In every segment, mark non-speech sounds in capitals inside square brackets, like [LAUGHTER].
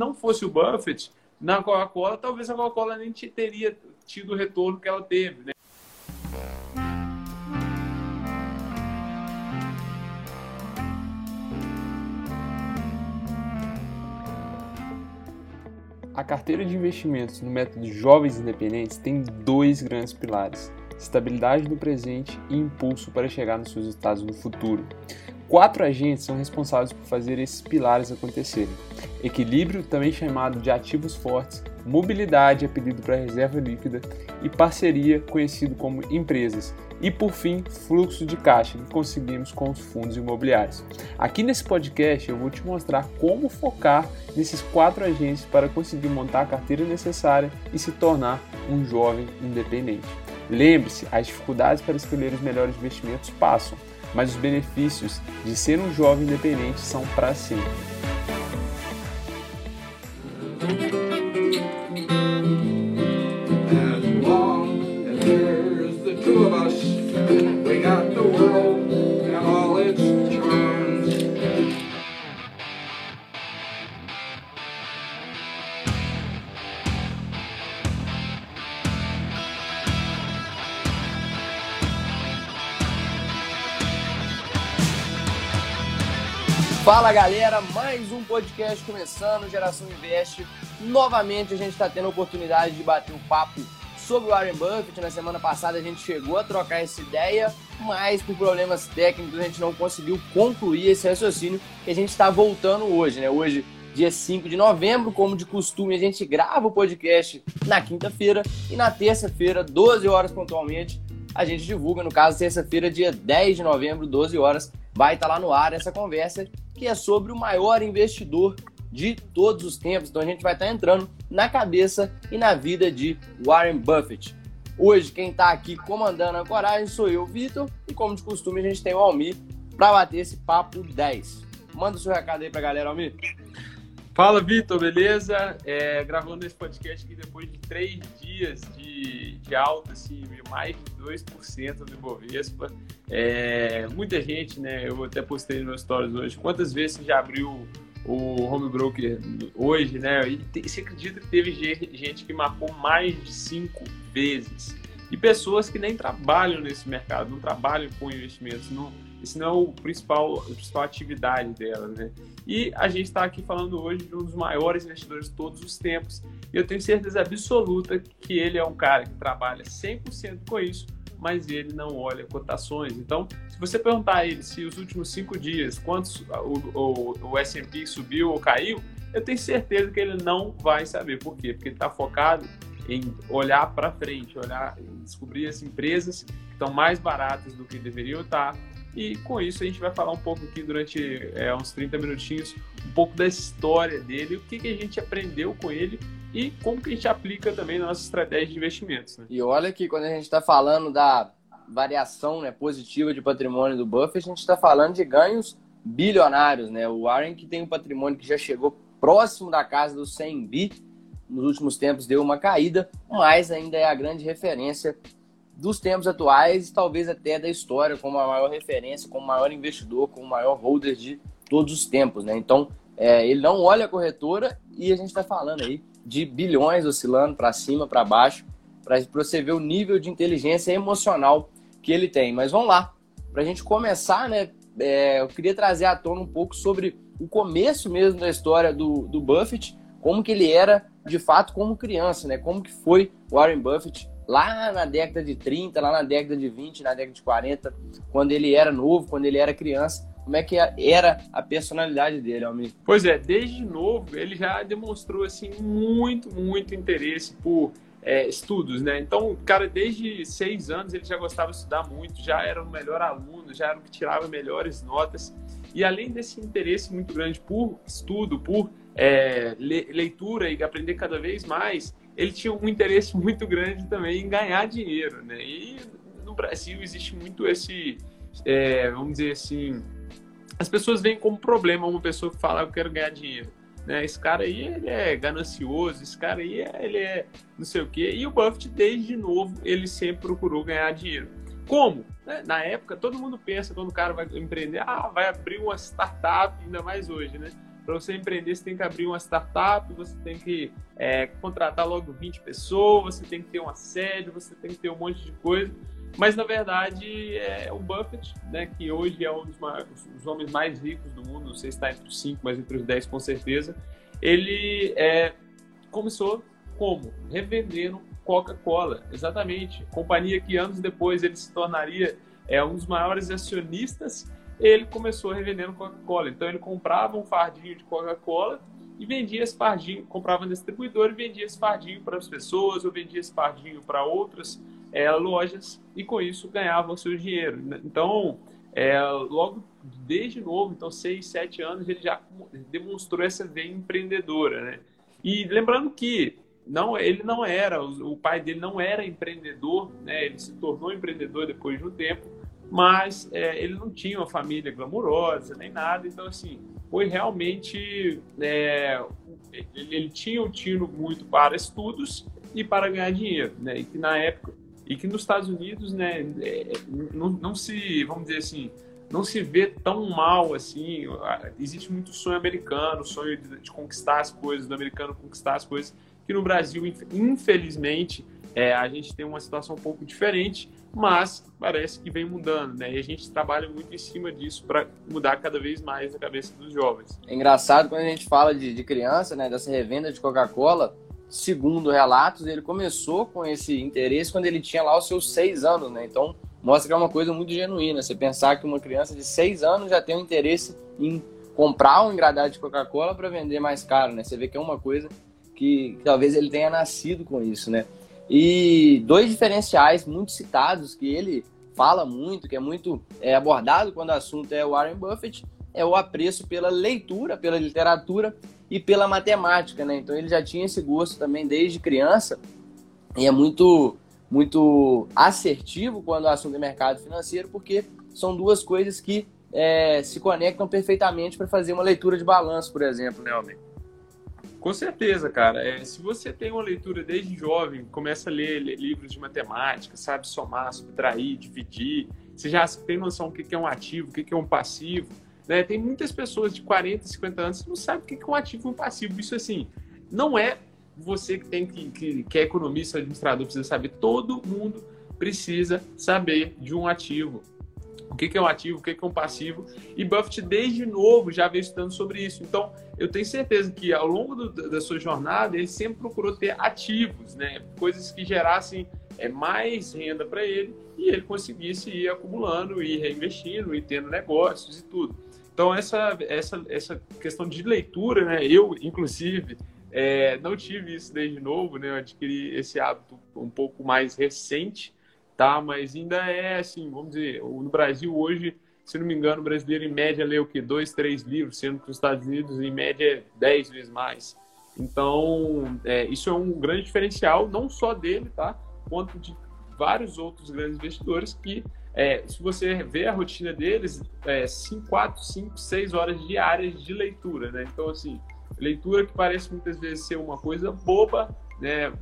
não fosse o Buffett na Coca-Cola, talvez a Coca-Cola nem teria tido o retorno que ela teve. Né? A carteira de investimentos no método Jovens Independentes tem dois grandes pilares: estabilidade no presente e impulso para chegar nos seus resultados no futuro. Quatro agentes são responsáveis por fazer esses pilares acontecerem: equilíbrio, também chamado de ativos fortes, mobilidade, apelido para reserva líquida, e parceria, conhecido como empresas, e por fim, fluxo de caixa que conseguimos com os fundos imobiliários. Aqui nesse podcast eu vou te mostrar como focar nesses quatro agentes para conseguir montar a carteira necessária e se tornar um jovem independente. Lembre-se, as dificuldades para escolher os melhores investimentos passam, mas os benefícios de ser um jovem independente são para sempre. Fala galera, mais um podcast começando, Geração Invest. Novamente a gente está tendo a oportunidade de bater um papo sobre o Warren Buffett. Na semana passada a gente chegou a trocar essa ideia, mas por problemas técnicos a gente não conseguiu concluir esse raciocínio que a gente está voltando hoje, né? Hoje, dia 5 de novembro, como de costume, a gente grava o podcast na quinta-feira e na terça-feira, 12 horas pontualmente, a gente divulga, no caso, terça-feira, dia 10 de novembro, 12 horas, vai estar tá lá no ar essa conversa que é sobre o maior investidor de todos os tempos. Então a gente vai estar entrando na cabeça e na vida de Warren Buffett. Hoje quem está aqui comandando a coragem sou eu, Vitor, e como de costume a gente tem o Almir para bater esse papo 10. Manda o seu recado aí para a galera, Almir. Fala, Vitor, beleza? É, gravando esse podcast aqui depois de três dias de, de alta, assim, mais de 2% do Ibovespa. É, muita gente, né? Eu até postei nos stories hoje. Quantas vezes você já abriu o home broker hoje, né? E te, você acredita que teve gente que marcou mais de cinco vezes? E pessoas que nem trabalham nesse mercado, não trabalham com investimentos, não, isso não é o principal, a principal atividade delas, né? E a gente está aqui falando hoje de um dos maiores investidores de todos os tempos. E eu tenho certeza absoluta que ele é um cara que trabalha 100% com isso, mas ele não olha cotações. Então, se você perguntar a ele se os últimos cinco dias, quantos o, o, o S&P subiu ou caiu, eu tenho certeza que ele não vai saber. Por quê? Porque ele está focado em olhar para frente, olhar, descobrir as empresas que estão mais baratas do que deveriam estar, e com isso a gente vai falar um pouco aqui durante é, uns 30 minutinhos, um pouco da história dele, o que, que a gente aprendeu com ele e como que a gente aplica também na nossa estratégia de investimentos. Né? E olha que quando a gente está falando da variação né, positiva de patrimônio do Buffett, a gente está falando de ganhos bilionários. Né? O Warren que tem um patrimônio que já chegou próximo da casa dos 100 bi, nos últimos tempos deu uma caída, mas ainda é a grande referência dos tempos atuais, talvez até da história, como a maior referência, como o maior investidor, como o maior holder de todos os tempos, né? Então, é, ele não olha a corretora e a gente está falando aí de bilhões oscilando para cima, para baixo, para você ver o nível de inteligência emocional que ele tem. Mas vamos lá, para a gente começar, né? É, eu queria trazer à tona um pouco sobre o começo mesmo da história do, do Buffett, como que ele era de fato como criança, né? Como que foi Warren Buffett lá na década de 30, lá na década de 20, na década de 40, quando ele era novo, quando ele era criança, como é que era a personalidade dele, Almir? Pois é, desde novo ele já demonstrou assim muito, muito interesse por é, estudos, né? Então, cara, desde seis anos ele já gostava de estudar muito, já era o melhor aluno, já era o que tirava melhores notas. E além desse interesse muito grande por estudo, por é, leitura e aprender cada vez mais, ele tinha um interesse muito grande também em ganhar dinheiro, né? E no Brasil existe muito esse, é, vamos dizer assim, as pessoas veem como problema uma pessoa que fala eu quero ganhar dinheiro. Né? Esse cara aí ele é ganancioso, esse cara aí ele é não sei o quê. E o Buffett, desde novo, ele sempre procurou ganhar dinheiro. Como? Né? Na época, todo mundo pensa quando o cara vai empreender, ah, vai abrir uma startup, ainda mais hoje, né? Para você empreender, você tem que abrir uma startup, você tem que é, contratar logo 20 pessoas, você tem que ter uma sede, você tem que ter um monte de coisa. Mas, na verdade, é o Buffett, né, que hoje é um dos, maiores, dos homens mais ricos do mundo, não sei se está entre os 5, mas entre os 10 com certeza, ele é, começou como? Revendendo Coca-Cola, exatamente. Companhia que anos depois ele se tornaria é, um dos maiores acionistas, ele começou revendendo Coca-Cola. Então ele comprava um fardinho de Coca-Cola e vendia esse fardinho, comprava no distribuidor e vendia esse fardinho para as pessoas, ou vendia esse fardinho para outras é, lojas e com isso ganhava o seu dinheiro. Então, é, logo desde novo, então seis, sete anos, ele já demonstrou essa veia empreendedora, né? E lembrando que não, ele não era, o pai dele não era empreendedor, né? Ele se tornou empreendedor depois de um tempo, mas é, ele não tinha uma família glamurosa nem nada, então assim foi realmente é, ele, ele, tinha um tino muito para estudos e para ganhar dinheiro, né? E que na época e que nos Estados Unidos, né, é, não, não se, vamos dizer assim, não se vê tão mal assim. Existe muito sonho americano, sonho de, conquistar as coisas, do americano conquistar as coisas, que no Brasil, infelizmente, é, a gente tem uma situação um pouco diferente, mas parece que vem mudando, né? E a gente trabalha muito em cima disso para mudar cada vez mais a cabeça dos jovens. É engraçado quando a gente fala de, de criança, né? Dessa revenda de Coca-Cola, segundo relatos, ele começou com esse interesse quando ele tinha lá os seus seis anos, né? Então mostra que é uma coisa muito genuína. Você pensar que uma criança de seis anos já tem um interesse em comprar um engradado de Coca-Cola para vender mais caro, né? Você vê que é uma coisa que, que talvez ele tenha nascido com isso, né? E dois diferenciais muito citados que ele fala muito, que é muito é, abordado quando o assunto é o Warren Buffett, é o apreço pela leitura, pela literatura e pela matemática, né? Então ele já tinha esse gosto também desde criança e é muito muito assertivo quando o assunto é mercado financeiro, porque são duas coisas que é, se conectam perfeitamente para fazer uma leitura de balanço, por exemplo, né, Almir? Com certeza, cara. É, se você tem uma leitura desde jovem, começa a ler, ler, livros de matemática, sabe somar, subtrair, dividir, você já tem noção do que é um ativo, o que é um passivo, né? Tem muitas pessoas de 40, 50 anos que não sabem o que é um ativo e um passivo. Isso, assim, não é você que tem que, que, que é economista, administrador, precisa saber. Todo mundo precisa saber de um ativo. O que, que é um ativo, o que, que é um passivo. E Buffett, desde novo, já veio estudando sobre isso. Então, eu tenho certeza que ao longo do, da sua jornada, ele sempre procurou ter ativos, né? coisas que gerassem é, mais renda para ele e ele conseguisse ir acumulando, ir reinvestindo, e tendo negócios e tudo. Então, essa, essa, essa questão de leitura, né? Eu, inclusive, é, não tive isso desde novo, né? Eu adquiri esse hábito um pouco mais recente, tá? Mas ainda é assim, vamos dizer, no Brasil hoje, se não me engano, o brasileiro em média lê o quê? Dois, três livros, sendo que nos Estados Unidos em média é dez vezes mais. Então, é, isso é um grande diferencial, não só dele, tá? Quanto de vários outros grandes investidores que é, se você vê a rotina deles, é 5, 4, 5, 6 horas diárias de leitura, né? Então, assim, leitura que parece muitas vezes ser uma coisa boba, né?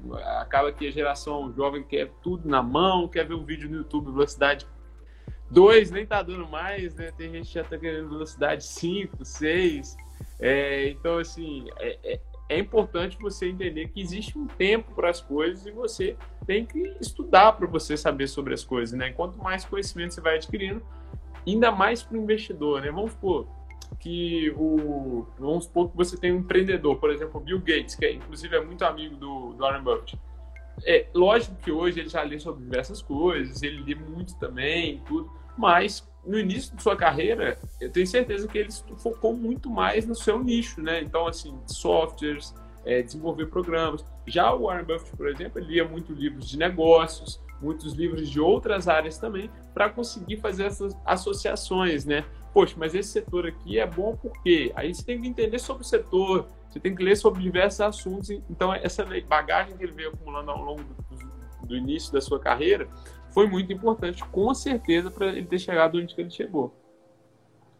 Acaba que a geração jovem quer tudo na mão, quer ver um vídeo no YouTube velocidade 2, nem tá dando mais, né? Tem gente que já tá querendo velocidade 5, 6. É, então, assim, é, é, é importante você entender que existe um tempo para as coisas e você tem que estudar para você saber sobre as coisas, né? Quanto mais conhecimento você vai adquirindo, ainda mais para o investidor, né? Vamos supor que o vamos supor que você tem um empreendedor, por exemplo, Bill Gates, que é, inclusive é muito amigo do, do Warren Buffett. É lógico que hoje ele já lê sobre diversas coisas, ele lê muito também, tudo, mas no início de sua carreira, eu tenho certeza que ele focou muito mais no seu nicho, né? Então, assim, softwares, é, desenvolver programas. Já o Warren Buffett, por exemplo, lia muito livros de negócios, muitos livros de outras áreas também, para conseguir fazer essas associações, né? Poxa, mas esse setor aqui é bom por quê? Aí você tem que entender sobre o setor, você tem que ler sobre diversos assuntos. Então, essa bagagem que ele veio acumulando ao longo do, do início da sua carreira foi muito importante, com certeza, para ele ter chegado onde ele chegou.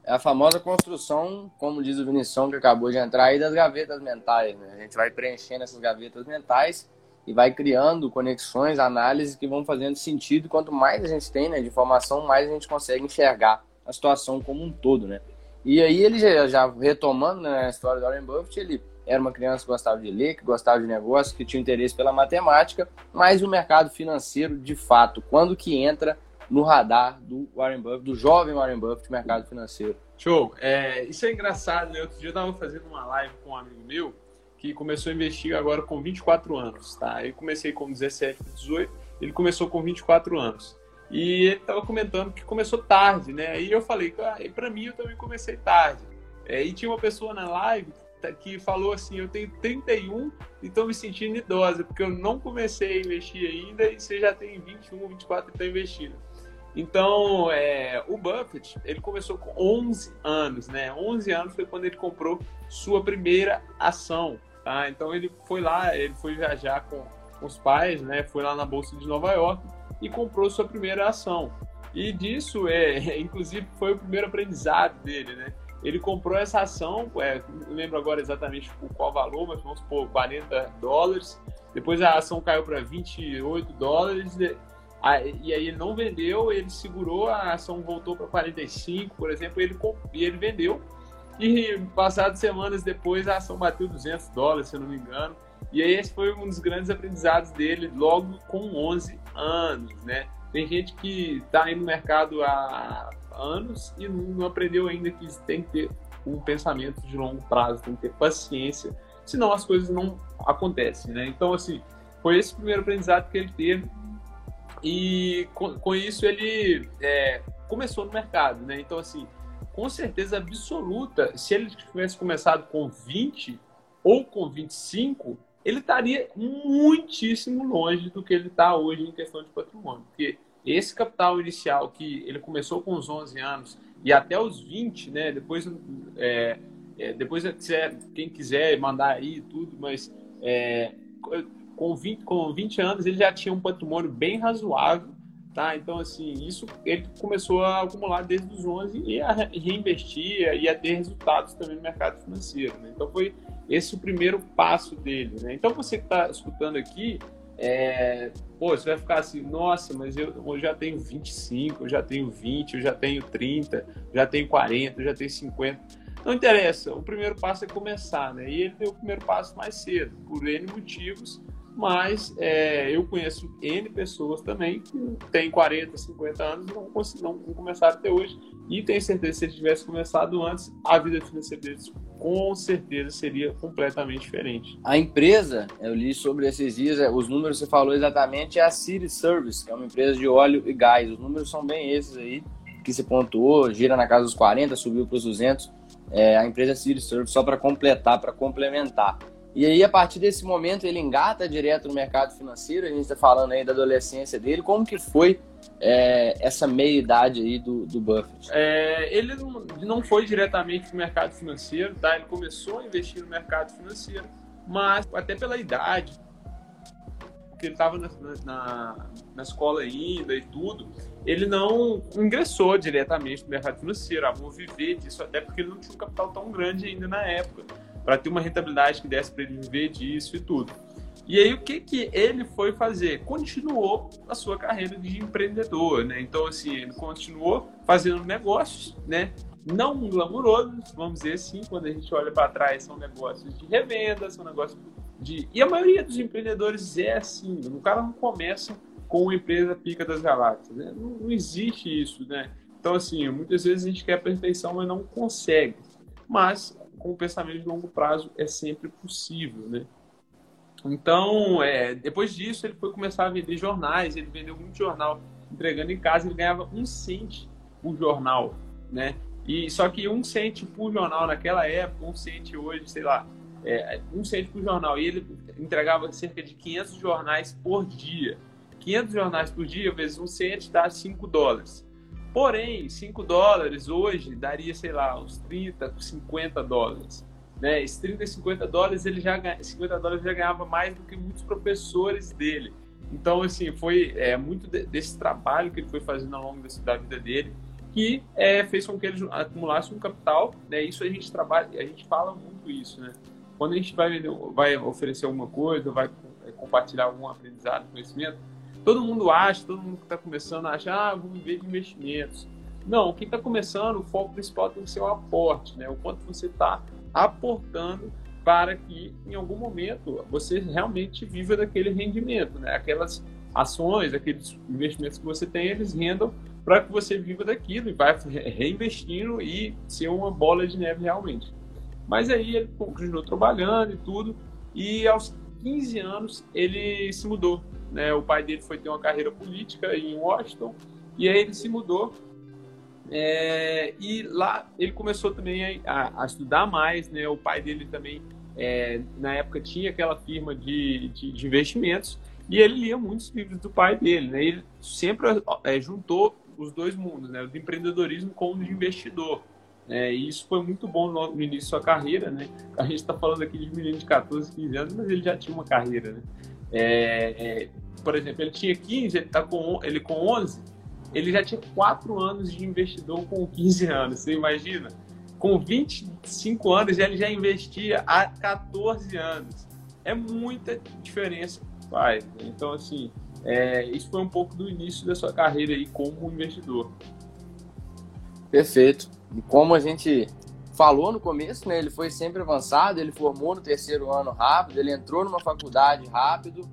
É a famosa construção, como diz o Vinição, que acabou de entrar aí, das gavetas mentais. Né? A gente vai preenchendo essas gavetas mentais e vai criando conexões, análises que vão fazendo sentido. Quanto mais a gente tem né, de informação, mais a gente consegue enxergar a situação como um todo. Né? E aí ele já, já retomando né, a história do Warren Buffett, ele era uma criança que gostava de ler, que gostava de negócio, que tinha interesse pela matemática, mas o mercado financeiro, de fato, quando que entra no radar do Warren Buffett, do jovem Warren Buffett, mercado financeiro. Show. É, isso é engraçado, né? Outro dia eu estava fazendo uma live com um amigo meu que começou a investir agora com 24 anos, tá? Eu comecei com 17, 18, ele começou com 24 anos. E ele estava comentando que começou tarde, né? E eu falei, ah, para mim eu também comecei tarde. É, e tinha uma pessoa na live que falou assim: Eu tenho 31 e estou me sentindo idosa, porque eu não comecei a investir ainda e você já tem 21, 24 e está investindo. Então, é, o Buffett, ele começou com 11 anos, né? 11 anos foi quando ele comprou sua primeira ação, tá? Então, ele foi lá, ele foi viajar com os pais, né? Foi lá na Bolsa de Nova York e comprou sua primeira ação. E disso, é, inclusive, foi o primeiro aprendizado dele, né? Ele comprou essa ação, é, não lembro agora exatamente qual valor, mas vamos supor 40 dólares. Depois a ação caiu para 28 dólares. E aí ele não vendeu, ele segurou, a ação voltou para 45, por exemplo, ele, e ele vendeu. E passadas semanas depois a ação bateu 200 dólares, se eu não me engano. E aí esse foi um dos grandes aprendizados dele logo com 11 anos, né? Tem gente que está aí no mercado há anos e não aprendeu ainda que tem que ter um pensamento de longo prazo, tem que ter paciência, senão as coisas não acontecem, né? Então, assim, foi esse primeiro aprendizado que ele teve e com, com isso ele é, começou no mercado, né? Então, assim, com certeza absoluta, se ele tivesse começado com 20 ou com 25, ele estaria muitíssimo longe do que ele está hoje em questão de patrimônio. Porque esse capital inicial que ele começou com os 11 anos e até os 20, né? Depois, é, é, depois quiser, quem quiser mandar aí tudo, mas é, com, 20, com 20 anos ele já tinha um patrimônio bem razoável, tá? Então, assim, isso ele começou a acumular desde os 11 e a reinvestir e a ter resultados também no mercado financeiro, né? Então, foi esse o primeiro passo dele, né? Então, você que está escutando aqui, é, pô, você vai ficar assim, nossa, mas eu, eu, já tenho 25, eu já tenho 20, eu já tenho 30, já tenho 40, eu já tenho 50. Não interessa, o primeiro passo é começar, né? E ele deu o primeiro passo mais cedo, por N motivos, mas é, eu conheço N pessoas também que têm 40, 50 anos e não, não, não começaram até hoje. E tenho certeza que se ele tivesse começado antes, a vida financeira deles com certeza seria completamente diferente. A empresa, eu li sobre esses dias, é, os números que você falou exatamente, é a City Service, que é uma empresa de óleo e gás. Os números são bem esses aí, que se pontuou, gira na casa dos 40, subiu para os 200. É, a empresa City Service, só para completar, para complementar. E aí, a partir desse momento, ele engata direto no mercado financeiro. A gente está falando aí da adolescência dele. Como que foi é, essa meia-idade aí do, do Buffett? É, ele não foi diretamente no mercado financeiro, tá? Ele começou a investir no mercado financeiro, mas até pela idade, porque ele estava na, na, na, escola ainda e tudo, ele não ingressou diretamente no mercado financeiro, amor viver disso, até porque ele não tinha um capital tão grande ainda na época para ter uma rentabilidade que desse para ele viver disso e tudo. E aí o que que ele foi fazer? Continuou a sua carreira de empreendedor, né? Então assim, ele continuou fazendo negócios, né? Não glamurosos, vamos dizer assim, quando a gente olha para trás, são negócios de revenda, são negócios de... E a maioria dos empreendedores é assim, o cara não começa com uma empresa pica das galáxias, né? não, não existe isso, né? Então assim, muitas vezes a gente quer a perfeição, mas não consegue. Mas com o pensamento de longo prazo é sempre possível, né? Então, é, depois disso, ele foi começar a vender jornais, ele vendeu muito jornal entregando em casa, ele ganhava um cento por jornal, né? E só que um cento por jornal naquela época, um cento hoje, sei lá, é, um cento por jornal. E ele entregava cerca de 500 jornais por dia. 500 jornais por dia vezes um cento dá 5 dólares. Porém, 5 dólares hoje daria, sei lá, uns 30, 50 dólares. Né? Esses 30 e 50 dólares, ele já, 50 dólares já ganhava mais do que muitos professores dele. Então, assim, foi é, muito de, desse trabalho que ele foi fazendo ao longo da vida dele que é, fez com que ele acumulasse um capital. Né? Isso a gente trabalha, a gente fala muito isso, né? Quando a gente vai, vai oferecer alguma coisa, vai é, compartilhar algum aprendizado, conhecimento, todo mundo acha, todo mundo que está começando acha, ah, vou viver de investimentos. Não, quem está começando, o foco principal tem que ser o aporte, né? O quanto você está aportando para que em algum momento você realmente viva daquele rendimento, né? Aquelas ações, aqueles investimentos que você tem, eles rendam para que você viva daquilo e vai reinvestindo e ser uma bola de neve realmente. Mas aí ele continuou trabalhando e tudo, e aos 15 anos ele se mudou. Né? O pai dele foi ter uma carreira política em Washington, e aí ele se mudou. É, e lá ele começou também a, a, estudar mais. Né? O pai dele também, é, na época, tinha aquela firma de, de, de, investimentos, e ele lia muitos livros do pai dele. Né? Ele sempre é, juntou os dois mundos, né? o de empreendedorismo com o de investidor. É, e isso foi muito bom no, início da sua carreira, né? A gente está falando aqui de menino de 14, 15 anos, mas ele já tinha uma carreira, né? É, é, por exemplo, ele tinha 15, ele, tá com, ele com 11, ele já tinha 4 anos de investidor com 15 anos, você imagina? Com 25 anos, ele já investia há 14 anos. É muita diferença, pai. Então, assim, é, isso foi um pouco do início da sua carreira aí como investidor. Perfeito. E como a gente falou no começo, né, ele foi sempre avançado, ele formou no terceiro ano rápido, ele entrou numa faculdade rápido,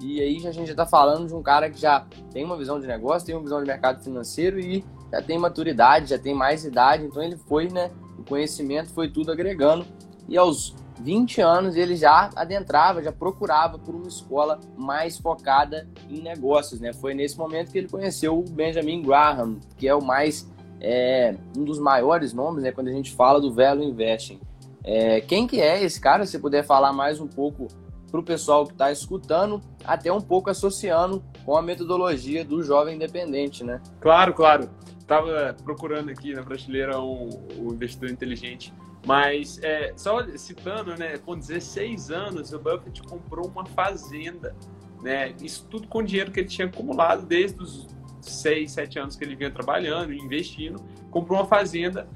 e aí a gente já está falando de um cara que já tem uma visão de negócio, tem uma visão de mercado financeiro e já tem maturidade, já tem mais idade, então ele foi, né, o conhecimento foi tudo agregando, e aos 20 anos ele já adentrava, já procurava por uma escola mais focada em negócios, né? Foi nesse momento que ele conheceu o Benjamin Graham, que é o mais é, um dos maiores nomes, né? Quando a gente fala do Velo Investing. É, quem que é esse cara? Se puder falar mais um pouco para o pessoal que está escutando, até um pouco associando com a metodologia do jovem independente, né? Claro, claro. Estava procurando aqui na prateleira um, um investidor inteligente mas, é, só citando, né, com 16 anos, o Buffett comprou uma fazenda. Né? Isso tudo com dinheiro que ele tinha acumulado desde os 6, 7 anos que ele vinha trabalhando, investindo. Comprou uma fazenda,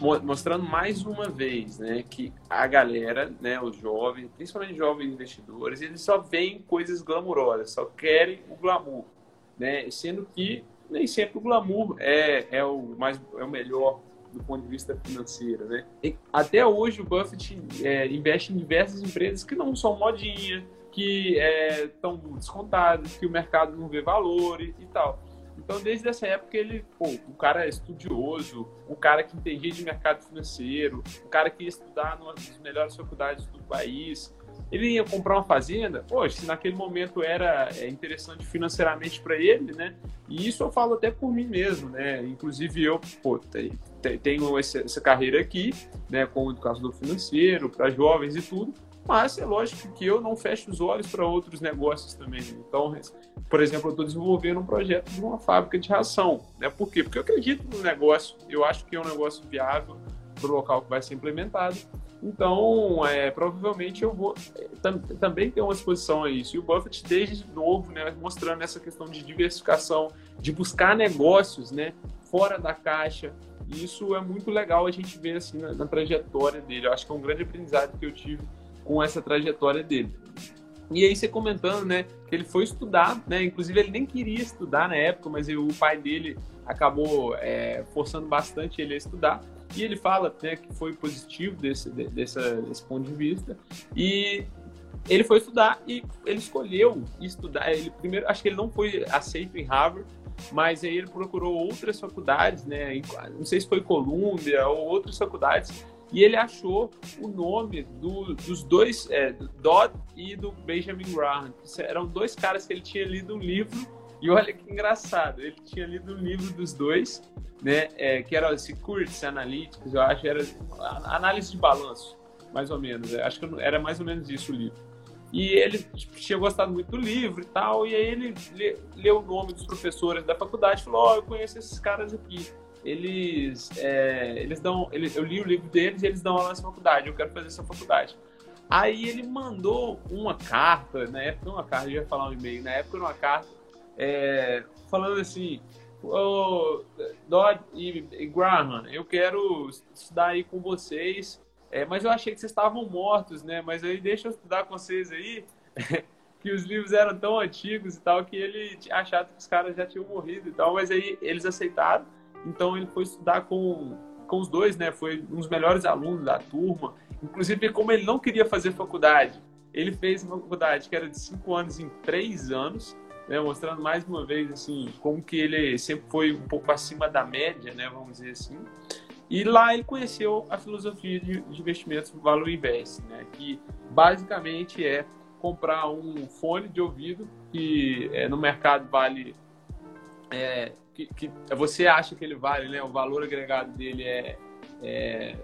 mostrando mais uma vez né, que a galera, né, os jovens, principalmente jovens investidores, eles só veem coisas glamourosas, só querem o glamour. Né? Sendo que nem sempre o glamour é, é, o, mais, é o melhor do ponto de vista financeiro, né? E até hoje o Buffett é, investe em diversas empresas que não são modinha, que estão é, descontadas, que o mercado não vê valor e, e, tal. Então, desde essa época, ele, pô, um cara estudioso, um cara que entendia de mercado financeiro, um cara que ia estudar numa das melhores faculdades do país, ele ia comprar uma fazenda, poxa, se naquele momento era é, interessante financeiramente para ele, né? E isso eu falo até por mim mesmo, né? Inclusive eu, pô, tenho essa carreira aqui, né, como educador financeiro, para jovens e tudo, mas é lógico que eu não fecho os olhos para outros negócios também. Então, por exemplo, eu estou desenvolvendo um projeto de uma fábrica de ração. Né? Por quê? Porque eu acredito no negócio, eu acho que é um negócio viável para o local que vai ser implementado. Então, é, provavelmente eu vou tam, também ter uma exposição a isso. E o Buffett, desde novo, né, mostrando essa questão de diversificação, de buscar negócios né, fora da caixa. E isso é muito legal a gente ver assim, na, na trajetória dele. Eu acho que é um grande aprendizado que eu tive com essa trajetória dele. E aí você comentando, né, que ele foi estudar, né, inclusive ele nem queria estudar na época, mas o pai dele acabou é, forçando bastante ele a estudar. E ele fala até que foi positivo desse, desse, desse ponto de vista. E ele foi estudar e ele escolheu estudar. Ele primeiro, acho que ele não foi aceito em Harvard, mas aí ele procurou outras faculdades, né? Não sei se foi Columbia ou outras faculdades. E ele achou o nome do, dos dois, é, do Dodd e do Benjamin Graham. Eram dois caras que ele tinha lido um livro e olha que engraçado, ele tinha lido um livro dos dois, né, é, que era Securities Analytics, eu acho, era análise de balanço, mais ou menos. É, acho que era mais ou menos isso o livro. E ele tipo, tinha gostado muito do livro e tal, e aí ele leu o nome dos professores da faculdade e falou: Ó, oh, eu conheço esses caras aqui. Eles, é, eles dão, eu li o livro deles e eles dão aula nessa faculdade, eu quero fazer essa faculdade. Aí ele mandou uma carta, na época, uma carta, eu ia falar um e-mail, na época, uma carta é, falando assim, oh, Dodd e, e Graham, eu quero estudar aí com vocês, é, mas eu achei que vocês estavam mortos, né? Mas aí deixa eu estudar com vocês aí, [LAUGHS] que os livros eram tão antigos e tal, que ele achava que os caras já tinham morrido e tal, mas aí eles aceitaram Então ele foi estudar com, com os dois, né? Foi um dos melhores alunos da turma. Inclusive, como ele não queria fazer faculdade, ele fez uma faculdade que era de cinco anos em três anos, né? Mostrando mais uma vez, assim, como que ele sempre foi um pouco acima da média, né? Vamos dizer assim. E lá ele conheceu a filosofia de, de investimentos Value Invest, né? Que basicamente é comprar um fone de ouvido que é, no mercado vale é, que, que, você acha que ele vale, né? O valor agregado dele é, é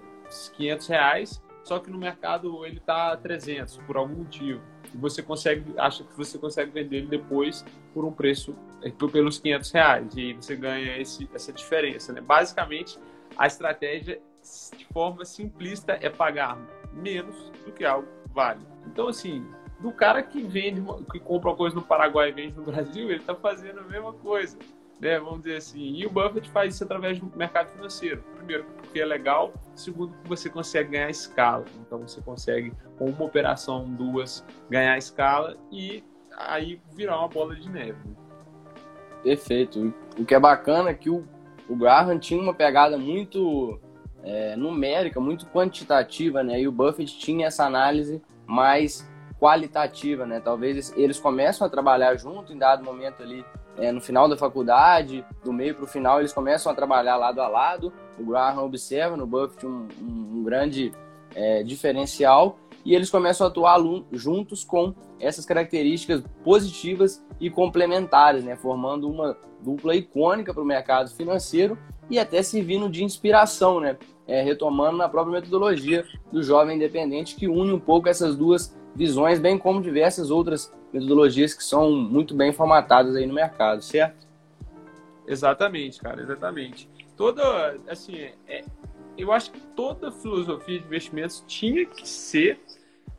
500 reais, só que no mercado ele está 300 por algum motivo. E você consegue, acha que você consegue vender ele depois por um preço é, pelos 500 reais. E aí você ganha esse, essa diferença, né? Basicamente, a estratégia de forma simplista é pagar menos do que algo vale. Então, assim, do cara que vende, que compra uma coisa no Paraguai e vende no Brasil, ele está fazendo a mesma coisa né, vamos dizer assim. E o Buffett faz isso através do mercado financeiro. Primeiro, porque é legal. Segundo, porque você consegue ganhar escala. Então, você consegue, com uma operação, duas, ganhar escala e aí virar uma bola de neve. Perfeito. O que é bacana é que o, o Graham tinha uma pegada muito é, numérica, muito quantitativa, né? E o Buffett tinha essa análise mais qualitativa, né? Talvez eles começam a trabalhar junto em dado momento ali é, no final da faculdade, do meio para o final, eles começam a trabalhar lado a lado. O Graham observa no Buffett um, um, um grande é, diferencial. E eles começam a atuar juntos com essas características positivas e complementares, né, formando uma dupla icônica para o mercado financeiro e até servindo de inspiração, né, é, retomando na própria metodologia do jovem independente que une um pouco essas duas visões, bem como diversas outras metodologias que são muito bem formatadas aí no mercado, certo? Exatamente, cara, exatamente. Toda, assim, é, eu acho que toda filosofia de investimentos tinha que ser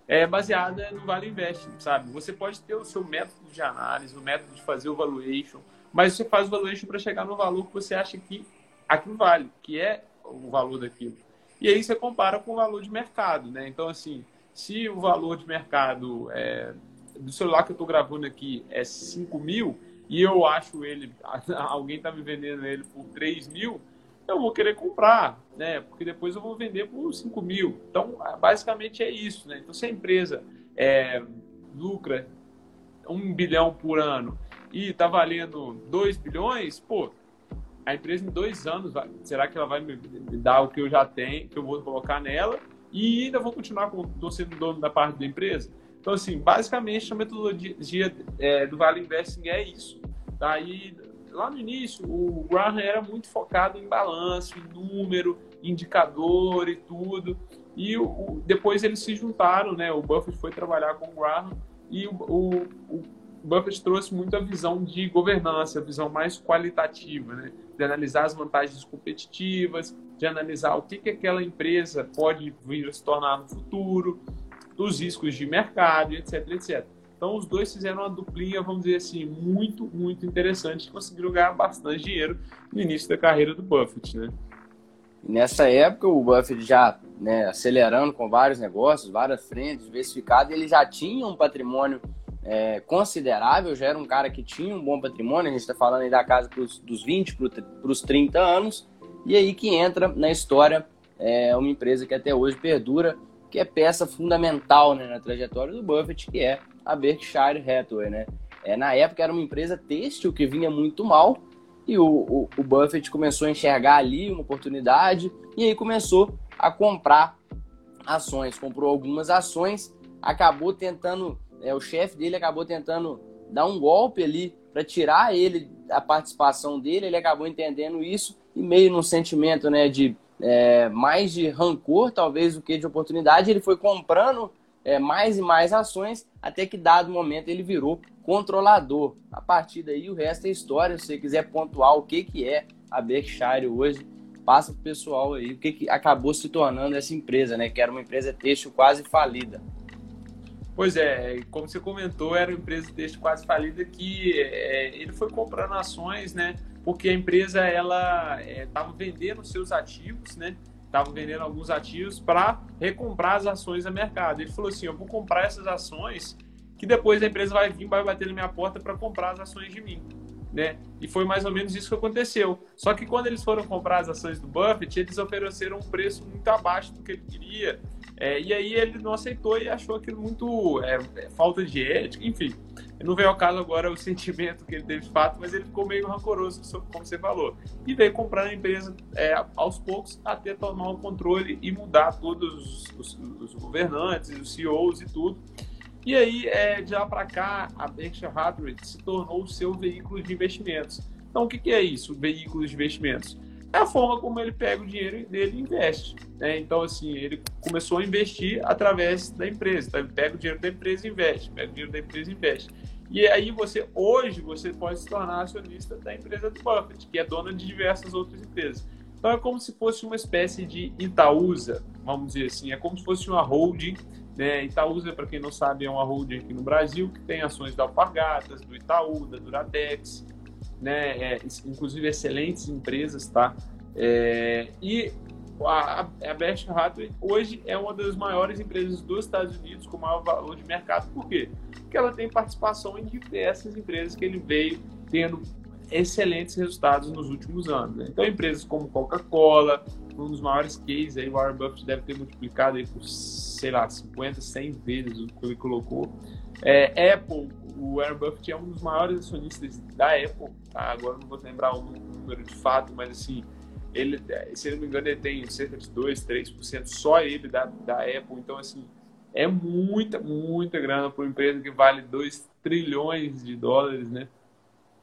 é, baseada no Vale Invest, sabe? Você pode ter o seu método de análise, o método de fazer o valuation, mas você faz o valuation para chegar no valor que você acha que aquilo vale, que é o valor daquilo. E aí você compara com o valor de mercado, né? Então, assim, se o valor de mercado é, do celular que eu estou gravando aqui é 5 mil e eu acho ele, [LAUGHS] alguém está me vendendo ele por 3 mil, eu vou querer comprar, né? Porque depois eu vou vender por 5 mil. Então, basicamente é isso, né? Então, se a empresa é, lucra 1 bilhão por ano e está valendo 2 bilhões, pô, a empresa em dois anos, será que ela vai me dar o que eu já tenho, que eu vou colocar nela? E ainda vou continuar com, sendo dono da parte da empresa? Então, assim, basicamente a metodologia é, do Vale Investing é isso. Tá? Lá no início, o Graham era muito focado em balanço, em número, indicador e tudo. E o, o, depois eles se juntaram, né? O Buffett foi trabalhar com o Graham e o, o Buffett trouxe muito a visão de governança, a visão mais qualitativa, né? De analisar as vantagens competitivas, de analisar o que, que aquela empresa pode vir a se tornar no futuro, dos riscos de mercado, etc, etc. Então, os dois fizeram uma duplinha, vamos dizer assim, muito, muito interessante, conseguiram ganhar bastante dinheiro no início da carreira do Buffett, né? Nessa época, o Buffett já né, acelerando com vários negócios, várias frentes, diversificado, ele já tinha um patrimônio é, considerável, já era um cara que tinha um bom patrimônio, a gente está falando aí da casa pros, dos 20 para os 30 anos, e aí que entra na história é, uma empresa que até hoje perdura, que é peça fundamental né, na trajetória do Buffett, que é a Berkshire Hathaway. Né? É, na época era uma empresa têxtil que vinha muito mal e o, o, o Buffett começou a enxergar ali uma oportunidade e aí começou a comprar ações. Comprou algumas ações, acabou tentando, é, o chefe dele acabou tentando dar um golpe ali para tirar ele a participação dele, ele acabou entendendo isso e meio num sentimento né, de é, mais de rancor, talvez, do que de oportunidade. Ele foi comprando é, mais e mais ações, até que, dado momento, ele virou controlador. A partir daí, o resto é história. Se você quiser pontuar o que, que é a Berkshire hoje, passa para o pessoal aí o que, que acabou se tornando essa empresa, né? Que era uma empresa têxtil quase falida. Pois é, como você comentou, era uma empresa têxtil quase falida que é, ele foi comprando ações, né? porque a empresa ela estava é, vendendo seus ativos, né? Estava vendendo alguns ativos para recomprar as ações a mercado. Ele falou assim: eu vou comprar essas ações que depois a empresa vai vir, vai bater na minha porta para comprar as ações de mim. né? E foi mais ou menos isso que aconteceu. Só que quando eles foram comprar as ações do Buffett, eles ofereceram um preço muito abaixo do que ele queria. É, e aí ele não aceitou e achou aquilo muito é, é falta de ética, enfim. Não veio ao caso agora o [LAUGHS] sentimento que ele teve de fato, mas ele ficou meio rancoroso, como você falou. E veio comprar a empresa é, aos poucos até tomar o controle e mudar todos os, os, governantes, os CEOs e tudo. E aí, é, de lá para cá, a Berkshire Hathaway se tornou o seu veículo de investimentos. Então, o que, que é isso, veículo de investimentos? É a forma como ele pega o dinheiro dele e investe. Né? Então, assim, ele começou a investir através da empresa. Então, ele pega o dinheiro da empresa e investe, pega o dinheiro da empresa e investe. E aí você, hoje, você pode se tornar acionista da empresa do Buffett, que é dona de diversas outras empresas. Então é como se fosse uma espécie de Itaúsa, vamos dizer assim, é como se fosse uma holding né? Itaúsa, para quem não sabe, é uma holding aqui no Brasil que tem ações da Alpargatas, do Itaú, da Duratex, né? É, inclusive excelentes empresas, tá? É, e a, a Berkshire Hathaway hoje é uma das maiores empresas dos Estados Unidos com maior valor de mercado. Por quê? Porque ela tem participação em diversas empresas que ele veio tendo excelentes resultados nos últimos anos. Né? Então, empresas como Coca-Cola, um dos maiores cases, aí, Warren Buffett deve ter multiplicado aí por, sei lá, 50, 100 vezes o que ele colocou. É, Apple, o Warren Buffett é um dos maiores acionistas da Apple, tá? agora não vou lembrar o número de fato, mas assim, ele, se eu não me engano, ele tem cerca de 2, 3% só ele da, da Apple, então assim, é muita, muita grana para uma empresa que vale 2 trilhões de dólares, né?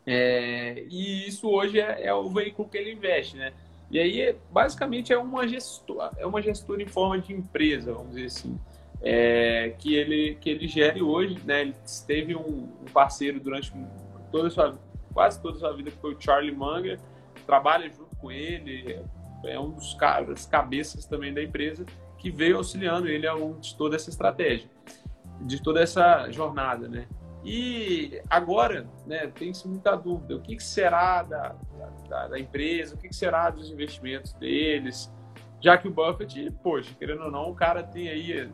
É, e isso hoje é, é, o veículo que ele investe, né? E aí, basicamente, é uma gestora, é uma gestora em forma de empresa, vamos dizer assim, é, que, ele, que ele gere hoje, né? Ele teve um, um, parceiro durante toda sua, quase toda a sua vida, que foi o Charlie Munger, trabalha junto com ele, é um dos caras, cabeças também da empresa, que veio auxiliando ele ao longo de toda essa estratégia, de toda essa jornada, né? E agora, né, tem-se muita dúvida: o que, que será da, da, da, empresa, o que, que será dos investimentos deles, já que o Buffett, poxa, querendo ou não, o cara tem aí,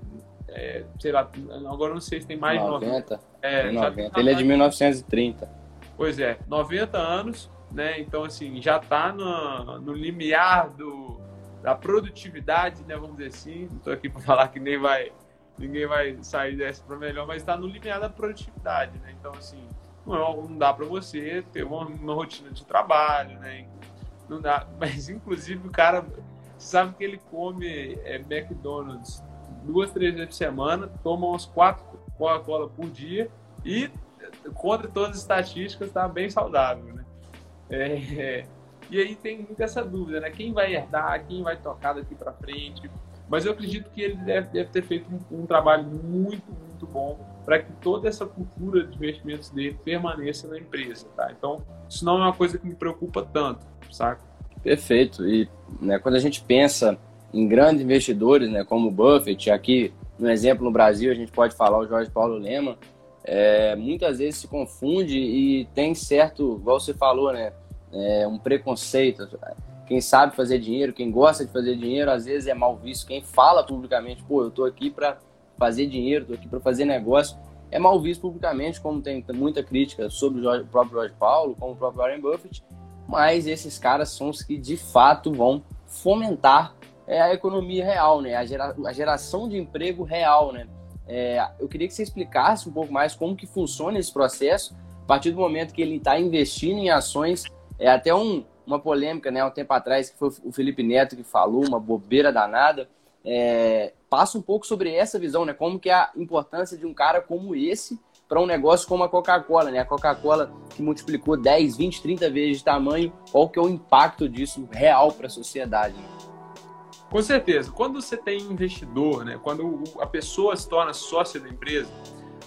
é, sei lá, agora não sei se tem mais 90. 90. É, 90. Ele é de 1930. Pois é, 90 anos, né? Então, assim, já está no, no limiar do, da produtividade, né? Vamos dizer assim. Não estou aqui para [LAUGHS] falar que nem vai ninguém vai sair dessa para melhor, mas está no limiar da produtividade, né? Então, assim, não, é não dá para você ter uma, uma, rotina de trabalho, né? Não dá, [LAUGHS] mas inclusive o cara sabe que ele come é, McDonald's duas, três vezes por semana, toma umas quatro Coca-Cola por dia e contra todas as estatísticas está bem saudável, né? É, é, e aí tem muita essa dúvida, né? Quem vai herdar, quem vai tocar daqui para frente? Mas eu acredito que ele deve, deve ter feito um, um, trabalho muito, muito bom para que toda essa cultura de investimentos dele permaneça na empresa, tá? Então, isso não é uma coisa que me preocupa tanto, saca? Perfeito. E né, quando a gente pensa em grandes investidores, né, como o Buffett, aqui no exemplo no Brasil a gente pode falar o Jorge Paulo Lema, é, muitas vezes se confunde e tem certo, igual você falou, né, é, um preconceito quem sabe fazer dinheiro, quem gosta de fazer dinheiro, às vezes é mal visto. Quem fala publicamente, pô, eu tô aqui para fazer dinheiro, tô aqui para fazer negócio, é mal visto publicamente, como tem muita crítica sobre o próprio Jorge Paulo, como o próprio Warren Buffett. Mas esses caras são os que de fato vão fomentar é, a economia real, né? A, gera, a geração de emprego real, né? É, eu queria que você explicasse um pouco mais como que funciona esse processo a partir do momento que ele está investindo em ações. É até um, uma polêmica, né, um tempo atrás, que foi o Felipe Neto que falou, uma bobeira danada. É, passa um pouco sobre essa visão, né? Como que é a importância de um cara como esse para um negócio como a Coca-Cola, né? A Coca-Cola que multiplicou 10, 20, 30 vezes de tamanho, qual que é o impacto disso real para a sociedade? Né? Com certeza. Quando você tem investidor, né? Quando a pessoa se torna sócia da empresa,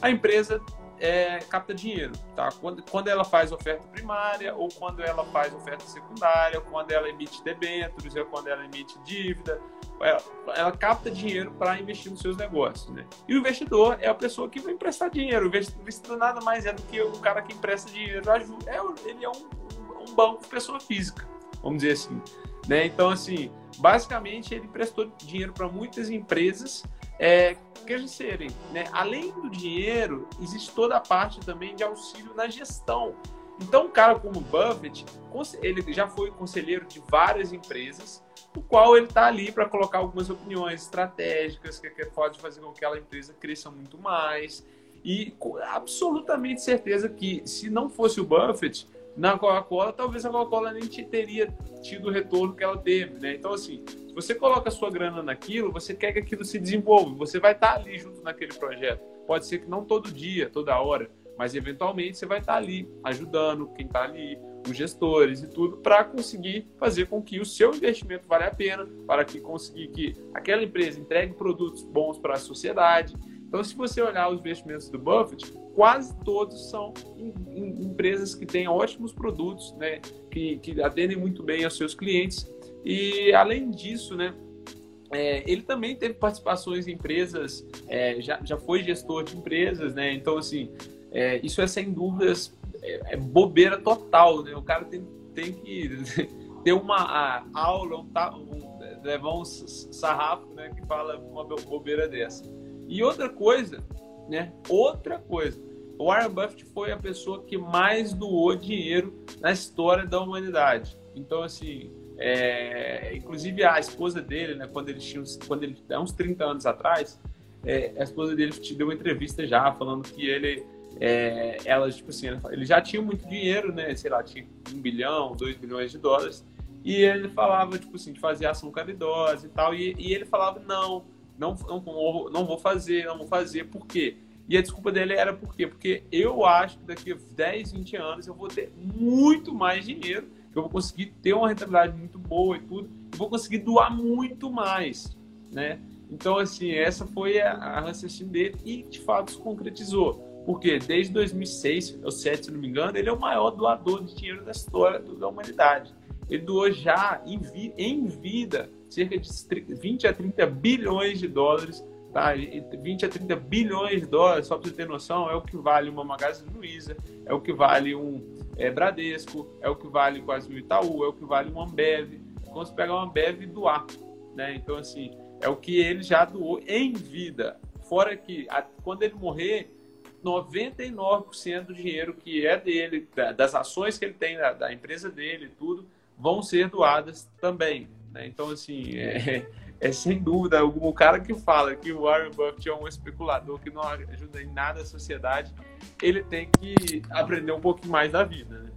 a empresa é, capta dinheiro, tá? Quando, quando ela faz oferta primária, ou quando ela faz oferta secundária, ou quando ela emite debêntures, ou quando ela emite dívida, ela, ela capta dinheiro para investir nos seus negócios, né? E o investidor é a pessoa que vai emprestar dinheiro. O investidor nada mais é do que o cara que empresta dinheiro. É, ele é um, um banco pessoa física, vamos dizer assim. Né? Então, assim, basicamente ele prestou dinheiro para muitas empresas é, quer serem, né? Além do dinheiro, existe toda a parte também de auxílio na gestão. Então, um cara como Buffett, ele já foi conselheiro de várias empresas, o qual ele está ali para colocar algumas opiniões estratégicas que, pode fazer com que aquela empresa cresça muito mais. E absolutamente certeza que se não fosse o Buffett, na Coca-Cola, talvez a Coca-Cola nem teria tido o retorno que ela teve, né? Então, assim, se você coloca a sua grana naquilo, você quer que aquilo se desenvolva, você vai estar ali junto naquele projeto. Pode ser que não todo dia, toda hora, mas eventualmente você vai estar ali ajudando quem está ali, os gestores e tudo, para conseguir fazer com que o seu investimento valha a pena, para que conseguir que aquela empresa entregue produtos bons para a sociedade. Então, se você olhar os investimentos do Buffett, quase todos são em, em empresas que têm ótimos produtos, né, que, que atendem muito bem aos seus clientes. E além disso, né, é, ele também teve participações em empresas, é, já, já foi gestor de empresas, né? Então, assim, é, isso é sem dúvidas é, é, bobeira total, né? O cara tem, tem que [LAUGHS] ter uma aula, um, um, levar um sarrafo, né? Que fala uma bobeira dessa. E outra coisa, né? Outra coisa. O Warren Buffett foi a pessoa que mais doou dinheiro na história da humanidade. Então, assim, é, inclusive a esposa dele, né, quando ele tinha quando ele, há uns 30 anos atrás, é, a esposa dele te deu uma entrevista já falando que ele é, ela, tipo assim, ele já tinha muito dinheiro, né? Sei lá, tinha um bilhão, dois bilhões de dólares. E ele falava, tipo assim, de fazer ação caridosa e tal. E, e ele falava, não, não, não, não vou fazer, não vou fazer. Por quê? E a desculpa dele era por quê? Porque eu acho que daqui a 10, 20 anos eu vou ter muito mais dinheiro, eu vou conseguir ter uma rentabilidade muito boa e tudo, e vou conseguir doar muito mais, né? Então, assim, essa foi a, a raciocínio dele e, de fato, se concretizou. Porque desde 2006, ou 2007, se não me engano, ele é o maior doador de dinheiro da história da humanidade. Ele doou já em, vi, em vida cerca de 20 a 30 bilhões de dólares Tá? 20 a 30 bilhões de dólares, só para você ter noção, é o que vale uma Magazine Luiza, é o que vale um é, Bradesco, é o que vale quase um Itaú, é o que vale um Ambev. Quando você pegar uma Ambev e doar, né? Então, assim, é o que ele já doou em vida. Fora que, a, quando ele morrer, 99% do dinheiro que é dele, das ações que ele tem da, da empresa dele, tudo, vão ser doadas também. Né? Então, assim, é, [LAUGHS] é, sem dúvida o cara que fala que o Warren Buffett é um especulador que não ajuda em nada a sociedade, ele tem que aprender um pouquinho mais da vida. Né?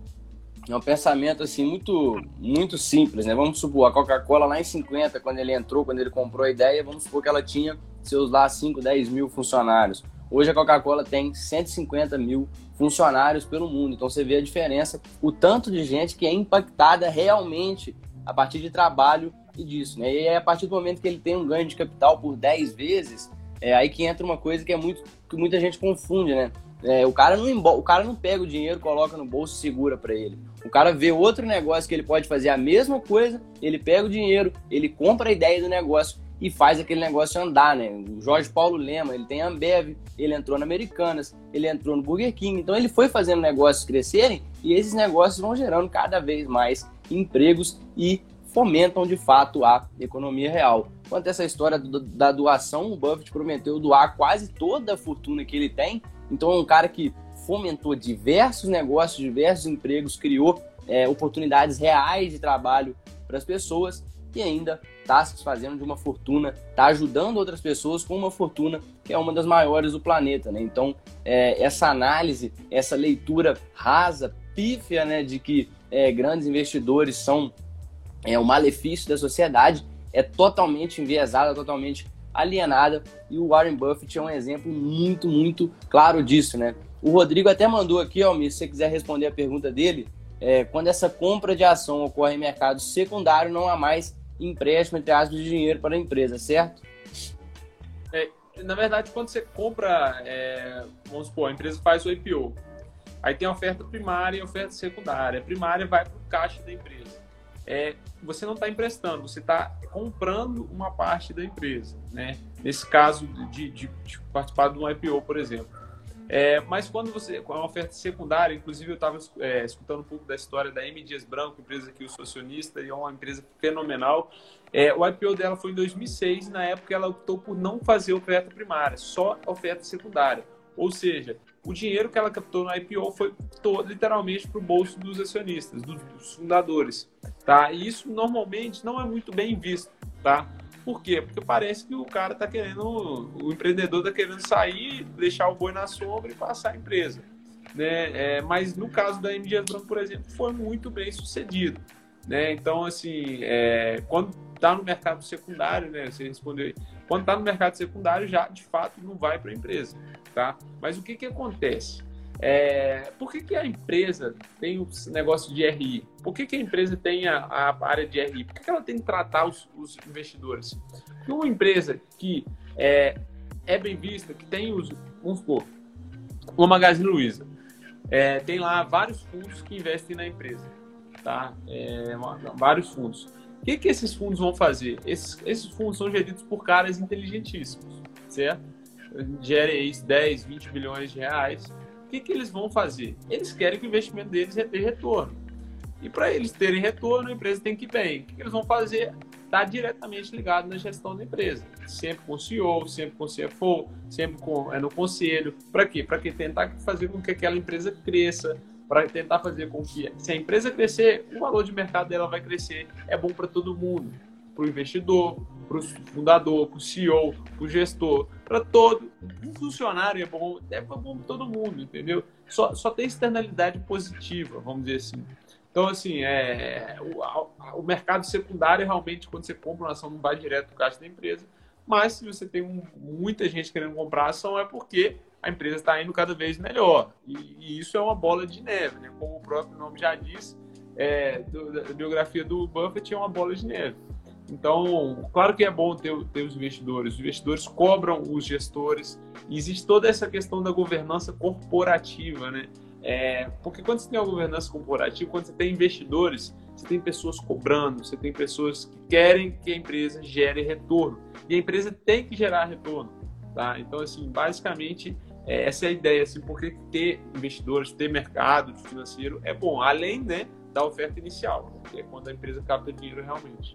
É um pensamento assim muito muito simples, né? Vamos supor, a Coca-Cola lá em 50, quando ele entrou, quando ele comprou a ideia, vamos supor que ela tinha seus lá 5, 10 mil funcionários. Hoje a Coca-Cola tem 150 mil funcionários pelo mundo. Então você vê a diferença, o tanto de gente que é impactada realmente a partir de trabalho e disso. Né? E aí, a partir do momento que ele tem um ganho de capital por 10 vezes, é aí que entra uma coisa que é muito que muita gente confunde, né? É, o, cara não, o cara não pega o dinheiro, coloca no bolso e segura para ele. O cara vê outro negócio que ele pode fazer a mesma coisa, ele pega o dinheiro, ele compra a ideia do negócio e faz aquele negócio andar, né? O Jorge Paulo Lema, ele tem Ambev, ele entrou na Americanas, ele entrou no Burger King, então ele foi fazendo negócios crescerem e esses negócios vão gerando cada vez mais empregos e fomentam de fato a economia real. Quanto a essa história do, da doação, o Buffett prometeu doar quase toda a fortuna que ele tem, então é um cara que fomentou diversos negócios, diversos empregos, criou é, oportunidades reais de trabalho para as pessoas e ainda está se desfazendo de uma fortuna, está ajudando outras pessoas com uma fortuna que é uma das maiores do planeta. Né? Então, é, essa análise, essa leitura rasa, pífia, né, de que é, grandes investidores são é, o malefício da sociedade, é totalmente enviesada, totalmente alienada, e o Warren Buffett é um exemplo muito, muito claro disso. Né? O Rodrigo até mandou aqui, ó, se você quiser responder a pergunta dele, é, quando essa compra de ação ocorre em mercado secundário, não há mais empréstimo, entre aspas, de dinheiro para a empresa, certo? É, na verdade, quando você compra, é, vamos supor, a empresa faz o IPO, aí tem a oferta primária e a oferta secundária. A primária vai para o caixa da empresa. É, você não está emprestando, você está comprando uma parte da empresa, né? Nesse caso de, de, de participar de um IPO, por exemplo. É, mas quando você, com a oferta secundária, inclusive eu estava é, escutando um pouco da história da M Dias Branco, empresa que eu sou acionista e é uma empresa fenomenal. É, o IPO dela foi em 2006 e na época ela optou por não fazer oferta primária, só oferta secundária. Ou seja, o dinheiro que ela captou no IPO foi todo, literalmente para o bolso dos acionistas, dos, dos, fundadores, tá? E isso normalmente não é muito bem visto, tá? Por quê? Porque parece que o cara está querendo, o empreendedor está querendo sair, deixar o boi na sombra e passar a empresa, né? É, mas no caso da M. Dias Branco, por exemplo, foi muito bem sucedido, né? Então, assim, é, quando está no mercado secundário, né? Você respondeu aí. Quando está no mercado secundário, já de fato não vai para a empresa, tá? Mas o que que acontece? É, por que, que a empresa tem o negócio de RI? Por que, que a empresa tem a, a área de RI? Por que, que ela tem que tratar os, os investidores? Porque uma empresa que é, é bem vista, que tem os. Vamos supor, uma Magazine Luiza. É, tem lá vários fundos que investem na empresa. Tá? É, vários fundos. O que, que esses fundos vão fazer? Esses, esses fundos são geridos por caras inteligentíssimos, certo? Gerem 10, 20 bilhões de reais. O que, que eles vão fazer? Eles querem que o investimento deles tenha retorno. E para eles terem retorno, a empresa tem que ir bem. O que, que eles vão fazer? Está diretamente ligado na gestão da empresa. Sempre com o CEO, sempre com o CFO, sempre com, é, no conselho. Para quê? Para que tentar fazer com que aquela empresa cresça, para tentar fazer com que, se a empresa crescer, o valor de mercado dela vai crescer. É bom para todo mundo, para o investidor, para o fundador, para o CEO, para o gestor, para todo um funcionário é bom, é bom para todo mundo, entendeu? Só, só tem externalidade positiva, vamos dizer assim. Então, assim, é, o, o mercado secundário, realmente, quando você compra uma ação, não vai direto para o caixa da empresa. Mas se você tem um, muita gente querendo comprar a ação, é porque a empresa está indo cada vez melhor. E, e, isso é uma bola de neve, né? Como o próprio nome já diz, é, do, da biografia do Buffett é uma bola de neve. Então, claro que é bom ter, ter os investidores. Os investidores cobram os gestores. E existe toda essa questão da governança corporativa, né? É, porque quando você tem uma governança corporativa, quando você tem investidores, você tem pessoas cobrando, você tem pessoas que querem que a empresa gere retorno. E a empresa tem que gerar retorno. Tá? Então, assim, basicamente, é, essa é a ideia, assim, porque ter investidores, ter mercado financeiro é bom, além né, da oferta inicial, que é quando a empresa capta dinheiro realmente.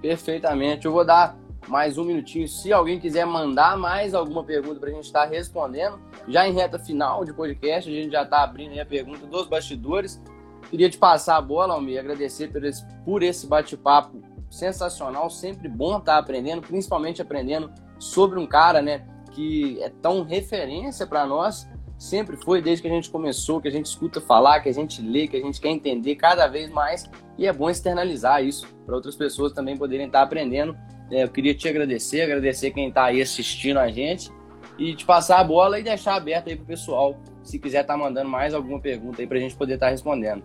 Perfeitamente. Eu vou dar mais um minutinho. Se alguém quiser mandar mais alguma pergunta para a gente estar tá respondendo, já em reta final de podcast, a gente já está abrindo a pergunta dos bastidores. Queria te passar a bola, Almir, agradecer por esse, por esse bate-papo sensacional. Sempre bom estar tá aprendendo, principalmente aprendendo sobre um cara, né, que é tão referência para nós, sempre foi desde que a gente começou, que a gente escuta falar, que a gente lê, que a gente quer entender cada vez mais e é bom externalizar isso para outras pessoas também poderem estar aprendendo. É, eu queria te agradecer, agradecer quem está aí assistindo a gente e te passar a bola e deixar aberto aí para o pessoal, se quiser estar tá mandando mais alguma pergunta aí para a gente poder estar tá respondendo.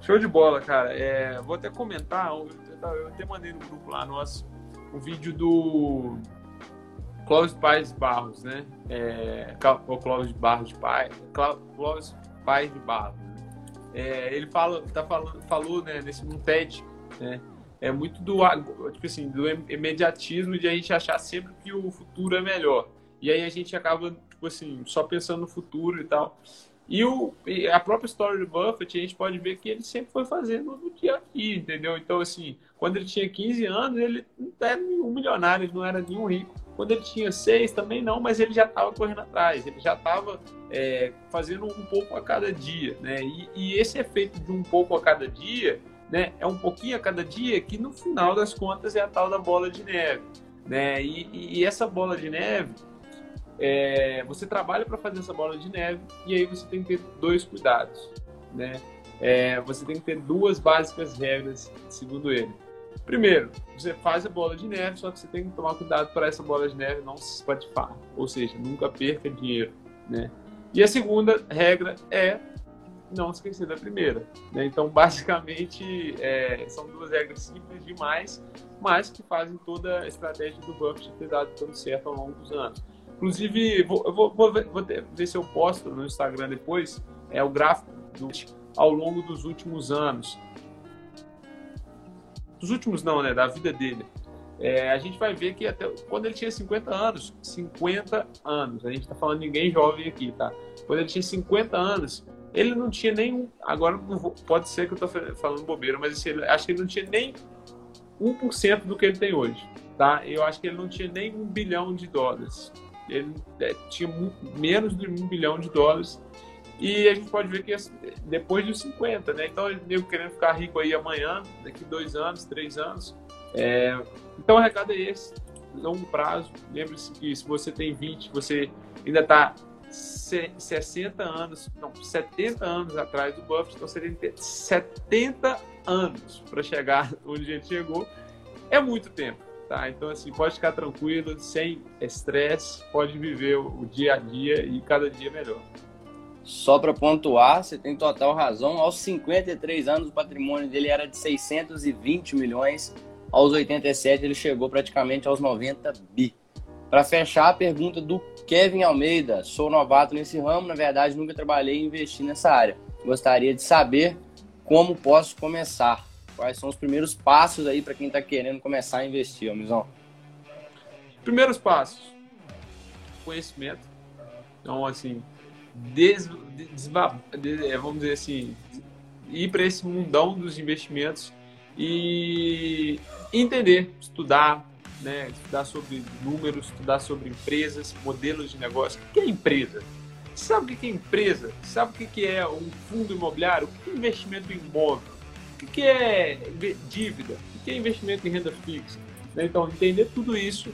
Show de bola, cara. É, vou até comentar, eu até mandei no grupo lá nosso o vídeo do Clóvis Pais Barros, né? É, o Clóvis Barros de Pai, Clóvis Pais de Barros. Né? É, ele fala, tá falando, falou, né, nesse um TED, né? É muito do tipo assim, do imediatismo de a gente achar sempre que o futuro é melhor. E aí a gente acaba tipo assim, só pensando no futuro e tal. E, o, e a própria história do Buffett, a gente pode ver que ele sempre foi fazendo no dia a dia, entendeu? Então, assim, quando ele tinha 15 anos, ele não era nenhum milionário, ele não era nenhum rico. Quando ele tinha seis, também não, mas ele já estava correndo atrás, ele já estava é, fazendo um pouco a cada dia, né? E, e, esse efeito de um pouco a cada dia, né, é um pouquinho a cada dia que no final das contas é a tal da bola de neve, né? E, e essa bola de neve, é, você trabalha para fazer essa bola de neve e aí você tem que ter dois cuidados, né? É, você tem que ter duas básicas regras, segundo ele. Primeiro, você faz a bola de neve, só que você tem que tomar cuidado para essa bola de neve não se espatifar, ou seja, nunca perca dinheiro, né? E a segunda regra é não esquecer da primeira. Né? Então, [LAUGHS] basicamente, é, são duas regras simples demais, mas que fazem toda a estratégia do Buffett ter dado tanto certo ao longo dos anos. Inclusive, vou, vou, vou, vou ver se eu posto no Instagram depois, é o gráfico do, ao longo dos últimos anos dos últimos não, né, da vida dele. É, a gente vai ver que até quando ele tinha 50 anos, 50 anos, a gente está falando ninguém jovem aqui, tá? Quando ele tinha 50 anos, ele não tinha nem, agora vou, pode ser que eu estou falando bobeira, mas assim, acho que ele não tinha nem 1% do que ele tem hoje, tá? Eu acho que ele não tinha nem um bilhão de dólares, ele é, tinha menos de um bilhão de dólares. E a gente pode ver que depois dos 50, né? Então meio querendo ficar rico aí amanhã, daqui dois anos, três anos. É... Então o recado é esse, longo prazo. Lembre-se que se você tem 20, você ainda está 60 anos, não, 70 anos atrás do Buffett, então você tem que ter 70 anos para chegar [LAUGHS] onde a gente chegou. É muito tempo, tá? Então, assim, pode ficar tranquilo, sem estresse, pode viver o dia a dia e cada dia melhor. Só para pontuar, você tem total razão. Aos 53 anos, o patrimônio dele era de 620 milhões. Aos 87, ele chegou praticamente aos 90 bi. Para fechar, a pergunta do Kevin Almeida. Sou novato nesse ramo, na verdade, nunca trabalhei e investi nessa área. Gostaria de saber como posso começar. Quais são os primeiros passos aí para quem está querendo começar a investir, Almizão? Primeiros passos: conhecimento. Então, assim, des, des, é, vamos dizer assim, ir para esse mundão dos investimentos e entender, estudar, né, estudar sobre números, estudar sobre empresas, modelos de negócio. O que é empresa? Sabe o que é empresa? Sabe o que é um fundo imobiliário? O que é investimento em imóvel? O que é dívida? O que é investimento em renda fixa? Então, entender tudo isso,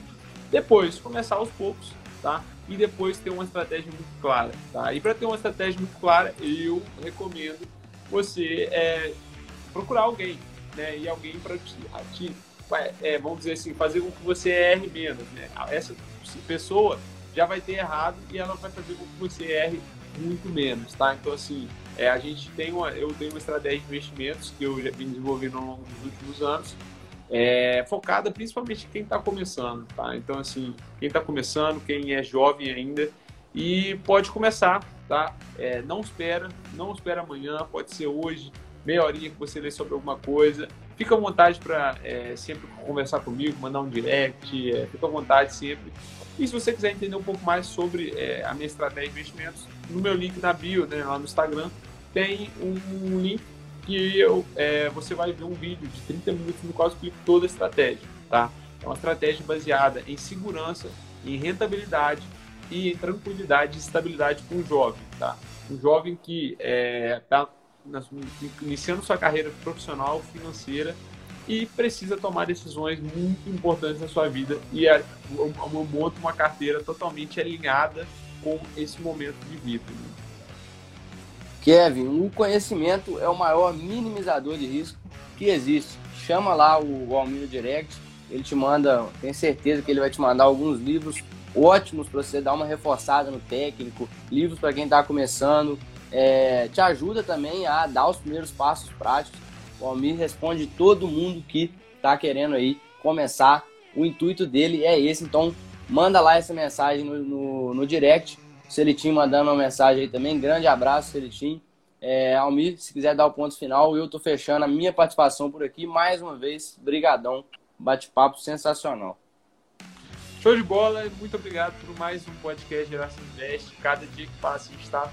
depois começar aos poucos, tá? e depois ter uma estratégia muito clara. Tá? E para ter uma estratégia muito clara, eu recomendo você é, procurar alguém, né? E alguém para te, te é, vamos dizer assim, fazer com que você erre menos, né? Essa pessoa já vai ter errado e ela vai fazer com que você erre muito menos, tá? Então, assim, é, a gente tem uma, eu tenho uma estratégia de investimentos que eu já vim desenvolvendo ao longo dos últimos anos, é, focada principalmente em quem está começando, tá? Então, assim, quem está começando, quem é jovem ainda, e pode começar, tá? É, não espera, não espera amanhã, pode ser hoje, meia horinha que você lê sobre alguma coisa. Fica à vontade para é, sempre conversar comigo, mandar um direct, é, fica à vontade sempre. E se você quiser entender um pouco mais sobre é, a minha estratégia de investimentos, no meu link na bio, né, lá no Instagram, tem um link que eu, é, você vai ver um vídeo de 30 minutos no qual eu explico toda a estratégia, tá? É uma estratégia baseada em segurança, em rentabilidade e em tranquilidade e estabilidade com o jovem, tá? Um jovem que está é, tá iniciando sua carreira profissional, financeira e precisa tomar decisões muito importantes na sua vida e é, monta uma carteira totalmente alinhada com esse momento de vida. Né? Kevin, o conhecimento é o maior minimizador de risco que existe. Chama lá o Almir Direct, ele te manda, tenho certeza que ele vai te mandar alguns livros ótimos para você dar uma reforçada no técnico, livros para quem está começando, é, te ajuda também a dar os primeiros passos práticos. O Almir responde todo mundo que está querendo aí começar. O intuito dele é esse, então manda lá essa mensagem no, no, no direct Celitinho mandando uma mensagem aí também. Grande abraço, Celitinho. É, Almir, se quiser dar o ponto final, eu tô fechando a minha participação por aqui. Mais uma vez, brigadão. Bate-papo sensacional. Show de bola. Muito obrigado por mais um podcast Geração Invest. Cada dia que passa, a gente está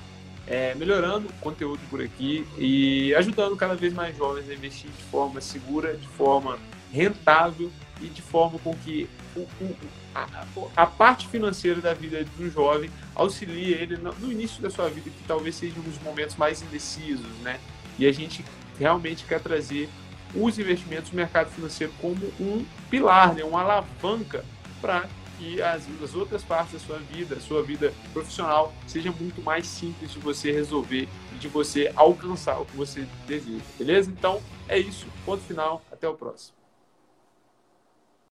é, melhorando o conteúdo por aqui e ajudando cada vez mais jovens a investir de forma segura, de forma rentável e de forma com que o, o, a, a, parte financeira da vida do jovem auxilia ele no, início da sua vida, que talvez seja um dos momentos mais indecisos, né? E a gente realmente quer trazer os investimentos no mercado financeiro como um pilar, né? uma alavanca para que as, as, outras partes da sua vida, a sua vida profissional, seja muito mais simples de você resolver e de você alcançar o que você deseja, beleza? Então é isso, ponto final, até o próximo.